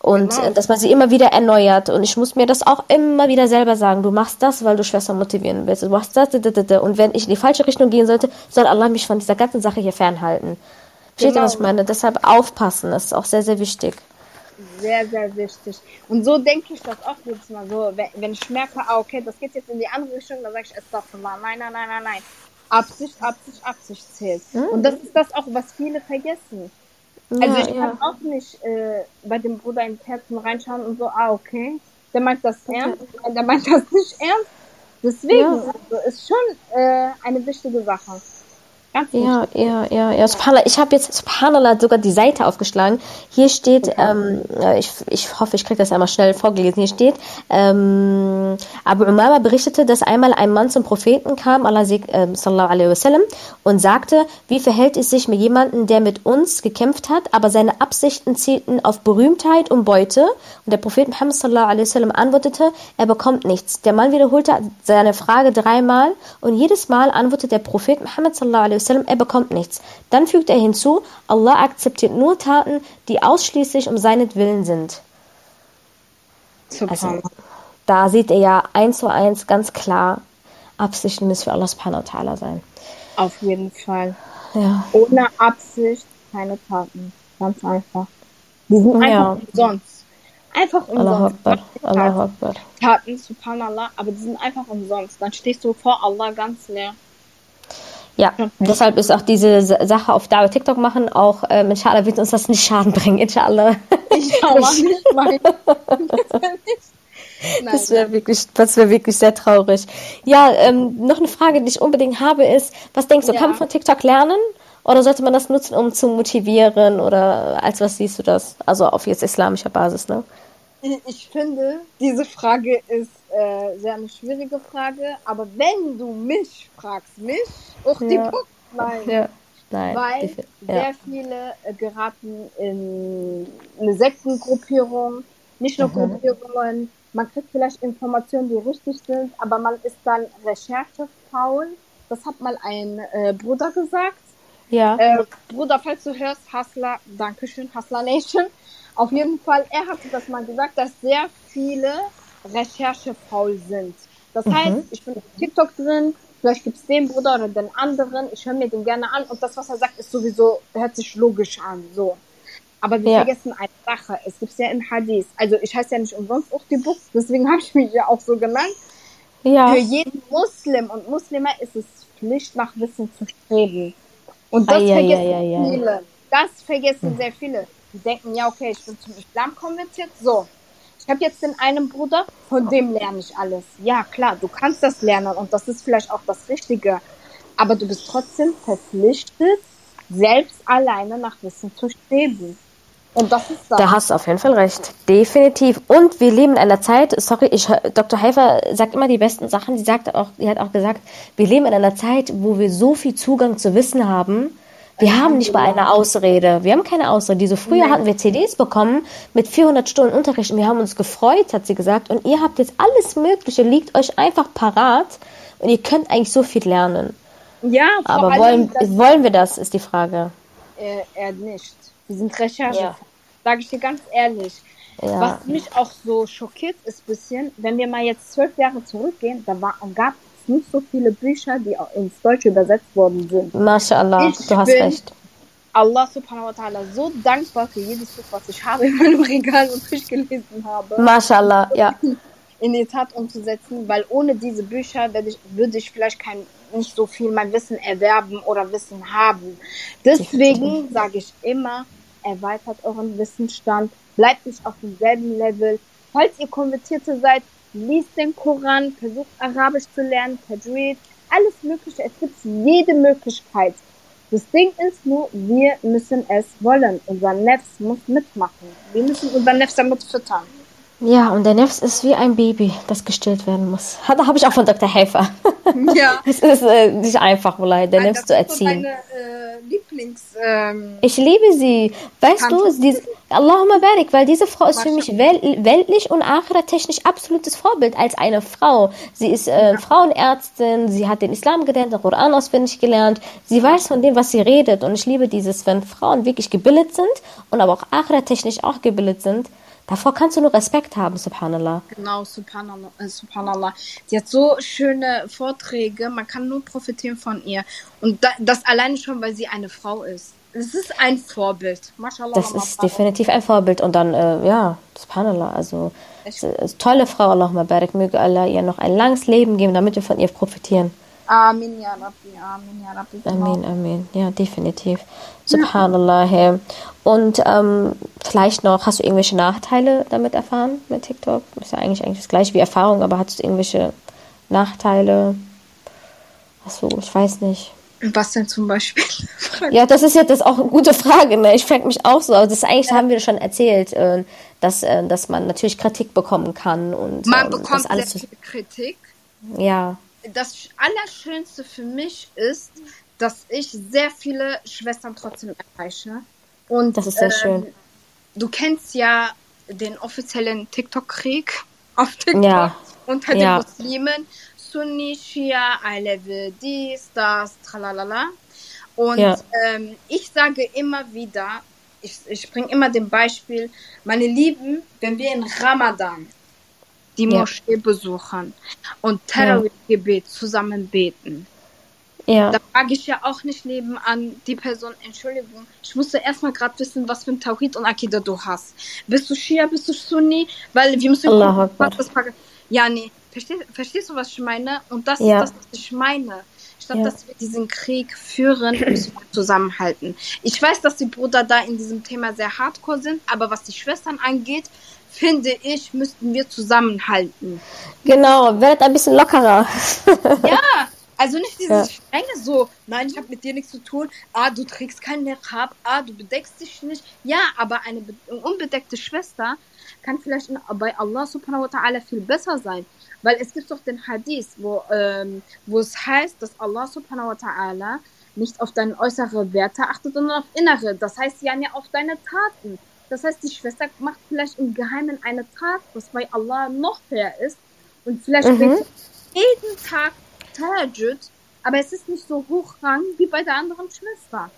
Speaker 1: Und genau. dass man sie immer wieder erneuert. Und ich muss mir das auch immer wieder selber sagen. Du machst das, weil du Schwester motivieren willst. Du machst das, und wenn ich in die falsche Richtung gehen sollte, soll Allah mich von dieser ganzen Sache hier fernhalten. Versteht genau. ihr, was ich meine? Deshalb aufpassen, das ist auch sehr, sehr wichtig
Speaker 2: sehr, sehr wichtig. Und so denke ich das auch jedes Mal so, wenn, ich merke, ah, okay, das geht jetzt in die andere Richtung, dann sage ich, es doch mal, nein, nein, nein, nein, nein. Absicht, Absicht, Absicht zählt. Mhm. Und das ist das auch, was viele vergessen. Ja, also ich ja. kann auch nicht äh, bei dem Bruder ins Herzen reinschauen und so, ah, okay, der meint das ernst, der meint das nicht ernst. Deswegen ja. also, ist schon äh, eine wichtige Sache. Ganz
Speaker 1: Ja, ja, ja, ja. Subhanallah, ich habe jetzt, Subhanallah, sogar die Seite aufgeschlagen. Hier steht, ähm, äh, ich, ich hoffe, ich kriege das einmal schnell vorgelesen. Hier steht, ähm, Abu Umama berichtete, dass einmal ein Mann zum Propheten kam, Allah ähm, sallallahu alaihi wasallam, und sagte, wie verhält es sich mit jemandem, der mit uns gekämpft hat, aber seine Absichten zielten auf Berühmtheit und Beute? Und der Prophet Muhammad sallallahu alaihi wasallam antwortete, er bekommt nichts. Der Mann wiederholte seine Frage dreimal und jedes Mal antwortet der Prophet Muhammad sallallahu alaihi wasallam, er bekommt nichts. Dann fügt er hinzu, Allah akzeptiert nur Taten, die ausschließlich um seinetwillen sind. Also, da sieht er ja eins zu eins ganz klar, Absichten müssen für Allah subhanahu wa ta'ala sein.
Speaker 2: Auf jeden Fall.
Speaker 1: Ja.
Speaker 2: Ohne Absicht keine Taten. Ganz einfach. Die sind
Speaker 1: Ja.
Speaker 2: einfach umsonst. Einfach umsonst.
Speaker 1: Akbar, Allahu Akbar.
Speaker 2: Taten, subhanallah, aber die sind einfach umsonst. Dann stehst du vor Allah ganz leer.
Speaker 1: Ja, deshalb ist auch diese Sache auf Dauer TikTok machen auch, ähm, inshallah wird uns das nicht Schaden bringen, inshallah.
Speaker 2: Inshallah nicht mein. Nein,
Speaker 1: Das wäre wirklich, das wäre wirklich sehr traurig. Ja, ähm, noch eine Frage, die ich unbedingt habe, ist, was denkst du,
Speaker 2: Ja.
Speaker 1: kann man von TikTok lernen? Oder sollte man das nutzen, um zu motivieren? Oder als was siehst du das? Also auf jetzt islamischer Basis, ne?
Speaker 2: Ich finde, diese Frage ist äh, sehr eine schwierige Frage, aber wenn du mich fragst, mich, auch die. Punkt, nein.
Speaker 1: Ja. Nein.
Speaker 2: Weil
Speaker 1: defi-
Speaker 2: sehr
Speaker 1: ja.
Speaker 2: viele äh, geraten in eine Sektengruppierung, nicht nur
Speaker 1: Mhm.
Speaker 2: Gruppierungen. Man kriegt vielleicht Informationen, die richtig sind, aber man ist dann recherchefaul. Das hat mal ein äh, Bruder gesagt.
Speaker 1: Ja.
Speaker 2: Äh, Bruder, falls du hörst, Hustler, Dankeschön, Hustler Nation. Auf jeden Fall, er hatte das mal gesagt, dass sehr viele recherchefaul sind. Das heißt, ich bin auf TikTok drin, vielleicht gibt's den Bruder oder den anderen, ich höre mir den gerne an und das, was er sagt, ist sowieso, hört sich logisch an, so. Aber wir
Speaker 1: Ja.
Speaker 2: vergessen eine Sache, es gibt's ja im Hadith, also ich heiße ja nicht umsonst auch die Buch, deswegen habe ich mich ja auch so genannt.
Speaker 1: ja.
Speaker 2: Für jeden Muslim und Muslima ist es Pflicht, nach Wissen zu streben. Und das
Speaker 1: Ei, ei,
Speaker 2: vergessen viele. Das vergessen sehr viele. Die denken, ja, okay, ich bin zum Islam konvertiert. So, ich habe jetzt den einen Bruder, von dem lerne ich alles. Ja, klar, du kannst das lernen und das ist vielleicht auch das Richtige. Aber du bist trotzdem verpflichtet, selbst alleine nach Wissen zu streben. Und das ist das.
Speaker 1: Da hast du auf jeden Fall recht. Definitiv. Und wir leben in einer Zeit, sorry, ich, Dr. Heifer sagt immer die besten Sachen. Sie sagt auch, die hat auch gesagt, wir leben in einer Zeit, wo wir so viel Zugang zu Wissen haben. Wir haben nicht mal eine Ausrede. Wir haben keine Ausrede. Diese früher hatten wir CDs bekommen mit 400 Stunden Unterricht und wir haben uns gefreut, hat sie gesagt. Und ihr habt jetzt alles Mögliche, liegt euch einfach parat und ihr könnt eigentlich so viel lernen.
Speaker 2: ja,
Speaker 1: Aber wollen, wollen wir das, ist die Frage.
Speaker 2: äh, er nicht. Die sind Recherche.
Speaker 1: Ja.
Speaker 2: Sage ich dir ganz ehrlich.
Speaker 1: Ja.
Speaker 2: Was mich auch so schockiert ist bisschen, wenn wir mal jetzt zwölf Jahre zurückgehen, da war, gab es nicht so viele Bücher, die auch ins Deutsche übersetzt worden sind.
Speaker 1: MashaAllah,
Speaker 2: Ich
Speaker 1: du hast recht.
Speaker 2: Allah subhanahu wa ta'ala so dankbar für jedes Buch, was ich habe in meinem Regal und durchgelesen habe,
Speaker 1: MashaAllah, ja.
Speaker 2: in die Tat umzusetzen, weil ohne diese Bücher würde ich, würde ich vielleicht kein, nicht so viel mein Wissen erwerben oder Wissen haben. Deswegen sage ich immer, erweitert euren Wissensstand, bleibt nicht auf demselben Level. Falls ihr Konvertierte seid, liest den Koran, versucht Arabisch zu lernen, Tajweed, alles Mögliche. Es gibt jede Möglichkeit. Das Ding ist nur, wir müssen es wollen. Unser Nefs muss mitmachen. Wir müssen unser Nefs damit füttern.
Speaker 1: Ja, und der Nefs ist wie ein Baby, das gestillt werden muss. Da habe ich auch von Dr. Helfer.
Speaker 2: Ja.
Speaker 1: Es ist äh, nicht einfach, Wallah, der Nefs zu erziehen.
Speaker 2: deine äh, Lieblings... Ähm,
Speaker 1: Ich liebe sie. Weißt du, diese, Allahumma barik, weil diese Frau ist für mich wel weltlich und technisch absolutes Vorbild als eine Frau. Sie ist äh, Frauenärztin, sie hat den Islam gelernt, den Koran auswendig gelernt. Sie weiß von dem, was sie redet. Und ich liebe dieses, wenn Frauen wirklich gebildet sind und aber auch technisch auch gebildet sind. Davor kannst du nur Respekt haben, subhanallah.
Speaker 2: Genau, Subhanallah, äh, Subhanallah. Die hat so schöne Vorträge, man kann nur profitieren von ihr. Und da, das alleine schon, weil sie eine Frau ist. Es ist ein Vorbild. Mashallah.
Speaker 1: Das ist definitiv ein Vorbild. Und dann, äh, ja, subhanallah, also tolle Frau, Allahumma barik, möge Allah ihr noch ein langes Leben geben, damit wir von ihr profitieren.
Speaker 2: Amin, ya Rabbi, Amin, ya Rabbi.
Speaker 1: Amin, Amin. Ja, definitiv. Subhanallah. hey. Und ähm, vielleicht noch, hast du irgendwelche Nachteile damit erfahren mit TikTok? Ist ja eigentlich, eigentlich das gleiche wie Erfahrung, aber hast du irgendwelche Nachteile? Du, ich weiß nicht.
Speaker 2: Was denn zum Beispiel?
Speaker 1: ja, das ist ja das auch eine gute Frage. Ne? Ich frage mich auch so. Also das eigentlich ja. haben wir schon erzählt, äh, dass, äh, dass man natürlich Kritik bekommen kann und
Speaker 2: man ähm, bekommt das alles sehr viel Kritik.
Speaker 1: Ja.
Speaker 2: Das Allerschönste für mich ist, dass ich sehr viele Schwestern trotzdem erreiche. Und
Speaker 1: das ist sehr ähm, schön.
Speaker 2: Du kennst ja den offiziellen TikTok-Krieg auf TikTok
Speaker 1: ja.
Speaker 2: unter den ja. Muslimen. Sunni, Shia, Alevi, dies, das, tralalala. Und ja. ähm, ich sage immer wieder, ich, ich bringe immer den Beispiel, meine Lieben, wenn wir in Ramadan die Moschee besuchen und Terrorgebet zusammen beten,
Speaker 1: ja.
Speaker 2: Da frage ich ja auch nicht nebenan die Person, Entschuldigung, ich musste erstmal gerade wissen, was für ein Tawhid und Akida du hast. Bist du Shia, bist du Sunni? Weil wir müssen
Speaker 1: Allah gucken, was
Speaker 2: das Ja, nee. Verstehst, verstehst du, was ich meine? Und das ja. ist das, was ich meine. Statt ja. dass wir diesen Krieg führen, müssen wir zusammenhalten. Ich weiß, dass die Brüder da in diesem Thema sehr hardcore sind, aber was die Schwestern angeht, finde ich, müssten wir zusammenhalten.
Speaker 1: Genau, werdet ein bisschen lockerer.
Speaker 2: ja, Also nicht dieses ja. strenge so, nein, ich habe mit dir nichts zu tun. Ah, du trägst keinen Niqab. Ah, du bedeckst dich nicht. Ja, aber eine unbedeckte Schwester kann vielleicht bei Allah subhanahu wa ta'ala viel besser sein. Weil es gibt doch den Hadith, wo, ähm, wo es heißt, dass Allah subhanahu wa ta'ala nicht auf deine äußere Werte achtet, sondern auf innere. Das heißt ja auf deine Taten. Das heißt, die Schwester macht vielleicht im Geheimen eine Tat, was bei Allah noch fair ist. Und vielleicht mhm. jeden Tag Tahajjud, aber es ist nicht so hochrang wie bei der anderen Schwester.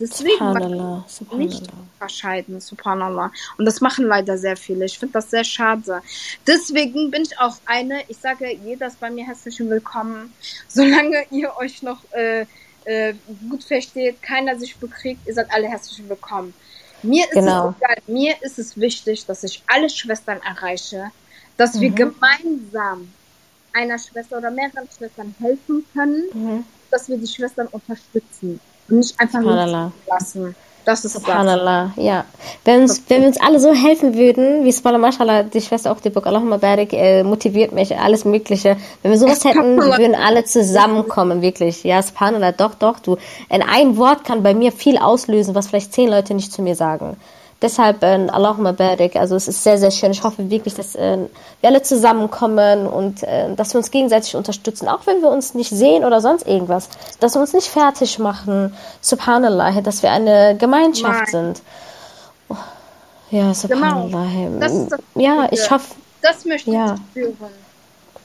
Speaker 2: Deswegen
Speaker 1: subhanallah,
Speaker 2: subhanallah. nicht verscheiden, subhanallah. Und das machen leider sehr viele. Ich finde das sehr schade. Deswegen bin ich auch eine, ich sage, jeder ist bei mir herzlich willkommen. Solange ihr euch noch äh, äh, gut versteht, keiner sich bekriegt, ihr seid alle herzlich willkommen. Mir ist genau. es egal, mir ist es wichtig, dass ich alle Schwestern erreiche, dass mhm. wir gemeinsam einer Schwester oder mehreren Schwestern helfen können, mhm. dass wir die Schwestern unterstützen und nicht einfach lassen. Das ist
Speaker 1: Subhanallah, das. ja. Wenn, uns, wenn wir uns alle so helfen würden, wie Spala Mashallah, die Schwester auch die Book Allahumma Barik, äh, motiviert mich, alles Mögliche. Wenn wir sowas hätten, wir würden alle zusammenkommen, wirklich. Ja, Subhanallah, doch, doch, du. In ein Wort kann bei mir viel auslösen, was vielleicht zehn Leute nicht zu mir sagen. Deshalb, äh, Allahumma barik, also es ist sehr, sehr schön. Ich hoffe wirklich, dass äh, wir alle zusammenkommen und äh, dass wir uns gegenseitig unterstützen, auch wenn wir uns nicht sehen oder sonst irgendwas. Dass wir uns nicht fertig machen, subhanallah, dass wir eine Gemeinschaft Nein. sind. Oh, ja, subhanallah. Genau. Das das ja, ich hoffe...
Speaker 2: Das möchte
Speaker 1: ja.
Speaker 2: ich spüren.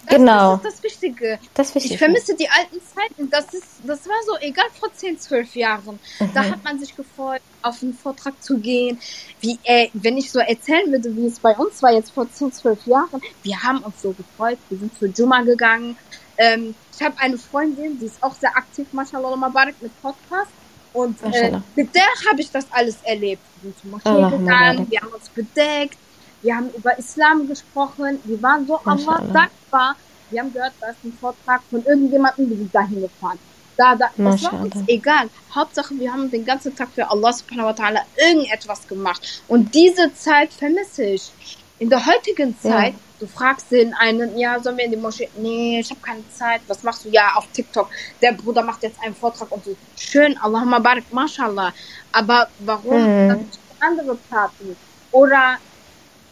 Speaker 1: Das, genau.
Speaker 2: Das ist das Wichtige.
Speaker 1: Das Wichtige.
Speaker 2: Ich vermisse die alten Zeiten. Das, ist, das war so, egal vor 10, 12 Jahren. Mhm. Da hat man sich gefreut, auf einen Vortrag zu gehen. Wie, äh, wenn ich so erzählen würde, wie es bei uns war jetzt vor 10, 12 Jahren. Wir haben uns so gefreut. Wir sind zu Juma gegangen. Ähm, ich habe eine Freundin, die ist auch sehr aktiv, mashallah, Mabarak, mit Podcast. Und äh, mit der habe ich das alles erlebt. Wir sind zur Moschee gegangen, wir haben uns bedeckt, wir haben über Islam gesprochen. Wir waren so Allah dankbar. Wir haben gehört, da ist ein Vortrag von irgendjemandem, wir sind dahin gefahren. Da, da, das war uns egal. Hauptsache, wir haben den ganzen Tag für Allah subhanahu wa ta'ala irgendetwas gemacht. Und diese Zeit vermisse ich. In der heutigen Zeit, ja. du fragst den einen, ja, sollen wir in die Moschee? Nee, ich habe keine Zeit. Was machst du? Ja, auf TikTok. Der Bruder macht jetzt einen Vortrag und so. Schön, Allahumma barik, mashallah. Aber warum mhm. andere Taten? Oder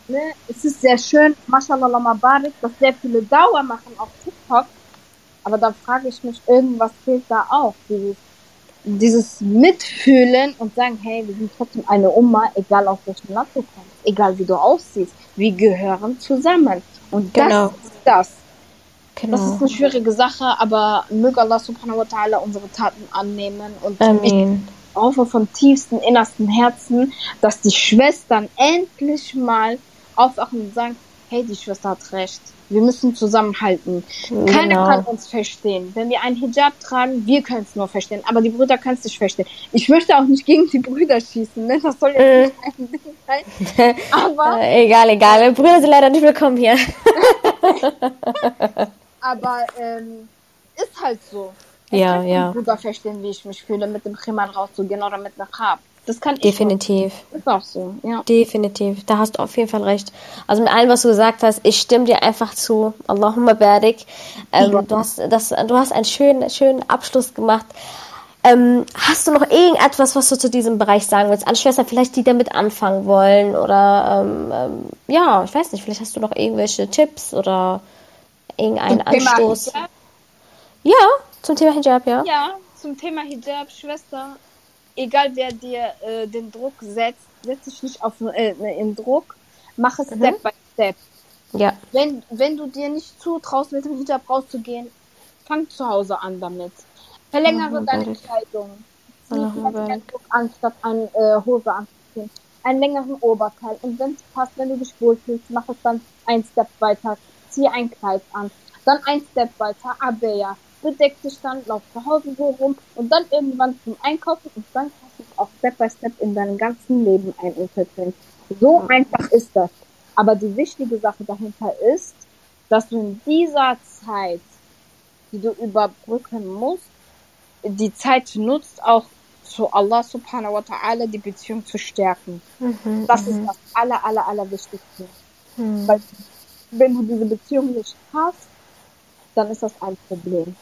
Speaker 2: ne, es ist sehr schön, mashallah mabarik, dass sehr viele Dauer machen auf TikTok. Aber da frage ich mich, irgendwas fehlt da auch. Dieses, dieses Mitfühlen und sagen, hey, wir sind trotzdem eine Oma, egal aus welchem Land du kommst, egal wie du aussiehst. Wir gehören zusammen. Und das genau. ist das. Genau. Das ist eine schwierige Sache, aber möge Allah subhanahu wa ta'ala unsere Taten annehmen und
Speaker 1: Amen.
Speaker 2: ich hoffe von tiefstem innersten Herzen, dass die Schwestern endlich mal aufwachen und sagen, hey, die Schwester hat recht. Wir müssen zusammenhalten. Genau. Keiner kann uns verstehen. Wenn wir einen Hijab tragen, wir können es nur verstehen. Aber die Brüder können es nicht verstehen. Ich möchte auch nicht gegen die Brüder schießen. Ne? Das soll jetzt äh. nicht ein Ding sein. Aber
Speaker 1: äh, egal, egal. Brüder sind leider nicht willkommen hier.
Speaker 2: Aber ähm, ist halt so.
Speaker 1: Ich ja, kann ja.
Speaker 2: Brüder verstehen, wie ich mich fühle, mit dem Chiman rauszugehen oder mit einer Khab. Das kann
Speaker 1: Definitiv.
Speaker 2: ich. Ist auch so, ja.
Speaker 1: Definitiv. Da hast du auf jeden Fall recht. Also mit allem, was du gesagt hast, ich stimme dir einfach zu. Allahumma barik. Ähm, ja. du hast, das, du hast einen schönen, schönen Abschluss gemacht. Ähm, hast du noch irgendetwas, was du zu diesem Bereich sagen willst? An Schwestern vielleicht, die damit anfangen wollen? Oder ähm, ähm, ja, ich weiß nicht, vielleicht hast du noch irgendwelche Tipps oder irgendeinen Anstoß. Ja, zum Thema Hijab, ja.
Speaker 2: Ja, zum Thema Hijab, Schwester. Egal wer dir äh, den Druck setzt, setz dich nicht auf äh, in Druck. Mach es mhm. Step by Step. Ja. Wenn, wenn du dir nicht zutraust, mit dem Hijab rauszugehen, fang zu Hause an damit. Verlängere oh, deine Kleidung. Zieh anstatt eine äh, Hose anzuziehen. Einen längeren Oberteil. Und wenn es passt, wenn du dich wohlfühlst, mach es dann ein Step weiter. Zieh ein Kleid an. Dann ein Step weiter. Abwehr. Bedeck dich dann, lauf zu Hause so rum und dann irgendwann zum Einkaufen und dann kannst du es auch Step by Step in deinem ganzen Leben einunterbringen. So einfach ist das. Aber die wichtige Sache dahinter ist, dass du in dieser Zeit, die du überbrücken musst, die Zeit nutzt, auch zu Allah subhanahu wa ta'ala die Beziehung zu stärken. Mhm, das ist mhm. das aller, aller, aller Wichtigste. Mhm. Weil wenn du diese Beziehung nicht hast, dann ist das ein Problem.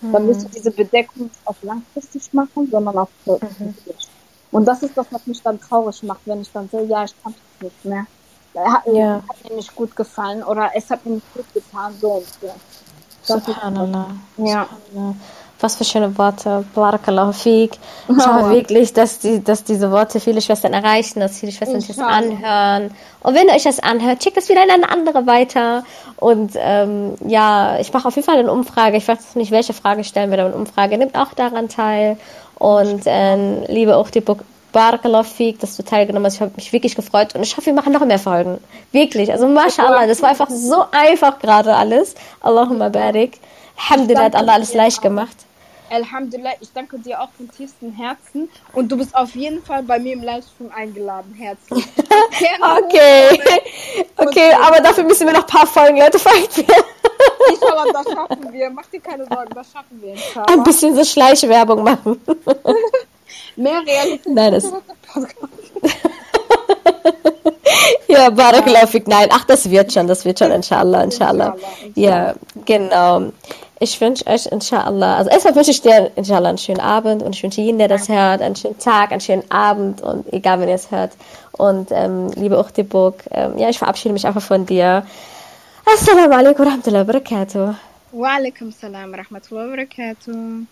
Speaker 2: Mhm. Dann musst du diese Bedeckung nicht auf langfristig machen, sondern auf kurzfristig. Mhm. Und das ist das, was mich dann traurig macht, wenn ich dann sehe, ja, ich kann das nicht mehr. Hat, ja. hat mir nicht gut gefallen oder es hat mir nicht gut getan, so und so.
Speaker 1: Subhanallah. Ja. Subhanallah. Was für schöne Worte. Barakallahu fiqh. Ich oh. hoffe wirklich, dass, die, dass diese Worte viele Schwestern erreichen, dass viele Schwestern sich das anhören. Und wenn ihr euch das anhört, schickt es wieder in eine andere weiter. Und ähm, ja, ich mache auf jeden Fall eine Umfrage. Ich weiß nicht, welche Frage stellen wir da eine Umfrage. Nehmt auch daran teil. Und äh, liebe auch die Book Barakallahu fiqh, dass du teilgenommen hast. Ich habe mich wirklich gefreut und ich hoffe, wir machen noch mehr Folgen. Wirklich. Also, mashallah, das war einfach so einfach gerade alles. Allahumma barik. Alhamdulillah hat Allah alles leicht gemacht.
Speaker 2: Alhamdulillah, ich danke dir auch von tiefstem Herzen und du bist auf jeden Fall bei mir im Livestream eingeladen. Herzlich.
Speaker 1: okay. Okay, aber dafür müssen wir noch ein paar Folgen, Leute, folgt mir.
Speaker 2: Inshallah, das schaffen wir. Mach dir keine Sorgen, das schaffen wir.
Speaker 1: Inshallah. Ein bisschen so Schleichwerbung machen.
Speaker 2: Mehr Realität.
Speaker 1: Nein, das. ja, Barakallahu Nein, ach, das wird schon, das wird schon, inshallah, inshallah. Ja, genau. Ich wünsche euch, inshallah, also erstmal wünsche ich dir, inshallah, einen schönen Abend und ich wünsche jedem, der das hört, einen schönen Tag, einen schönen Abend und egal, wenn ihr es hört. Und ähm, liebe Uchtibuk, ähm, ja, ich verabschiede mich einfach von dir. Assalamu alaikum wa rahmatullahi wa barakatuh.
Speaker 2: Wa alaikum salam wa rahmatullahi wa barakatuh.